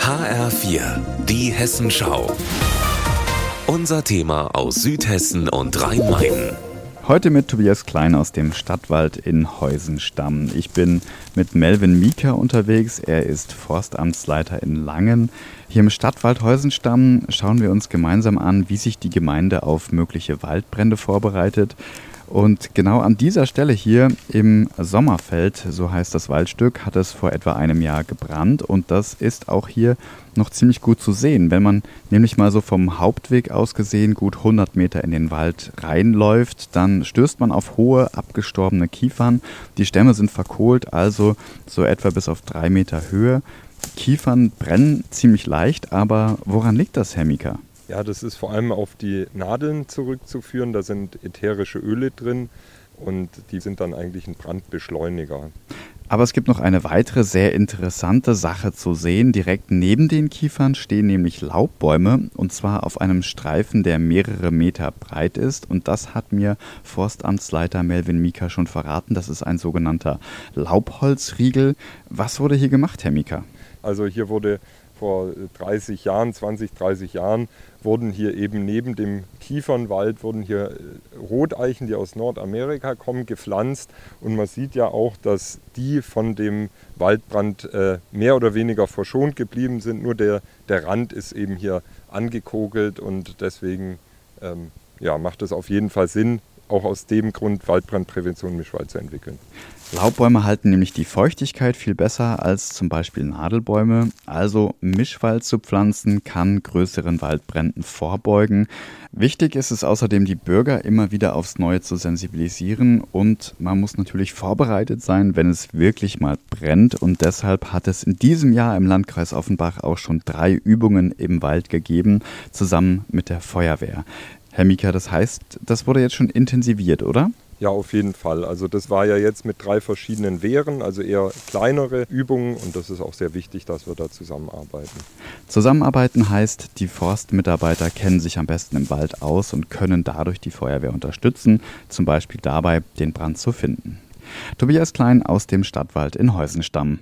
HR4, die Hessenschau. Unser Thema aus Südhessen und Rhein-Main. Heute mit Tobias Klein aus dem Stadtwald in Heusenstamm. Ich bin mit Melvin Mieker unterwegs. Er ist Forstamtsleiter in Langen. Hier im Stadtwald Heusenstamm schauen wir uns gemeinsam an, wie sich die Gemeinde auf mögliche Waldbrände vorbereitet. Und genau an dieser Stelle hier im Sommerfeld, so heißt das Waldstück, hat es vor etwa einem Jahr gebrannt. Und das ist auch hier noch ziemlich gut zu sehen. Wenn man nämlich mal so vom Hauptweg aus gesehen gut 100 Meter in den Wald reinläuft, dann stößt man auf hohe, abgestorbene Kiefern. Die Stämme sind verkohlt, also so etwa bis auf drei Meter Höhe. Kiefern brennen ziemlich leicht, aber woran liegt das, Herr Mika? Ja, das ist vor allem auf die Nadeln zurückzuführen. Da sind ätherische Öle drin und die sind dann eigentlich ein Brandbeschleuniger. Aber es gibt noch eine weitere sehr interessante Sache zu sehen. Direkt neben den Kiefern stehen nämlich Laubbäume und zwar auf einem Streifen, der mehrere Meter breit ist. Und das hat mir Forstamtsleiter Melvin Mika schon verraten. Das ist ein sogenannter Laubholzriegel. Was wurde hier gemacht, Herr Mika? Also hier wurde vor 30 Jahren, 20, 30 Jahren, wurden hier eben neben dem Kiefernwald, wurden hier äh, Roteichen, die aus Nordamerika kommen, gepflanzt. Und man sieht ja auch, dass die von dem Waldbrand äh, mehr oder weniger verschont geblieben sind. Nur der, der Rand ist eben hier angekogelt und deswegen ähm, ja, macht es auf jeden Fall Sinn, auch aus dem Grund Waldbrandprävention Mischwald zu entwickeln. Laubbäume halten nämlich die Feuchtigkeit viel besser als zum Beispiel Nadelbäume. Also Mischwald zu pflanzen kann größeren Waldbränden vorbeugen. Wichtig ist es außerdem, die Bürger immer wieder aufs Neue zu sensibilisieren und man muss natürlich vorbereitet sein, wenn es wirklich mal brennt. Und deshalb hat es in diesem Jahr im Landkreis Offenbach auch schon drei Übungen im Wald gegeben, zusammen mit der Feuerwehr. Herr Mika, das heißt, das wurde jetzt schon intensiviert, oder? Ja, auf jeden Fall. Also das war ja jetzt mit drei verschiedenen Wehren, also eher kleinere Übungen und das ist auch sehr wichtig, dass wir da zusammenarbeiten. Zusammenarbeiten heißt, die Forstmitarbeiter kennen sich am besten im Wald aus und können dadurch die Feuerwehr unterstützen, zum Beispiel dabei, den Brand zu finden. Tobias Klein aus dem Stadtwald in Heusenstamm.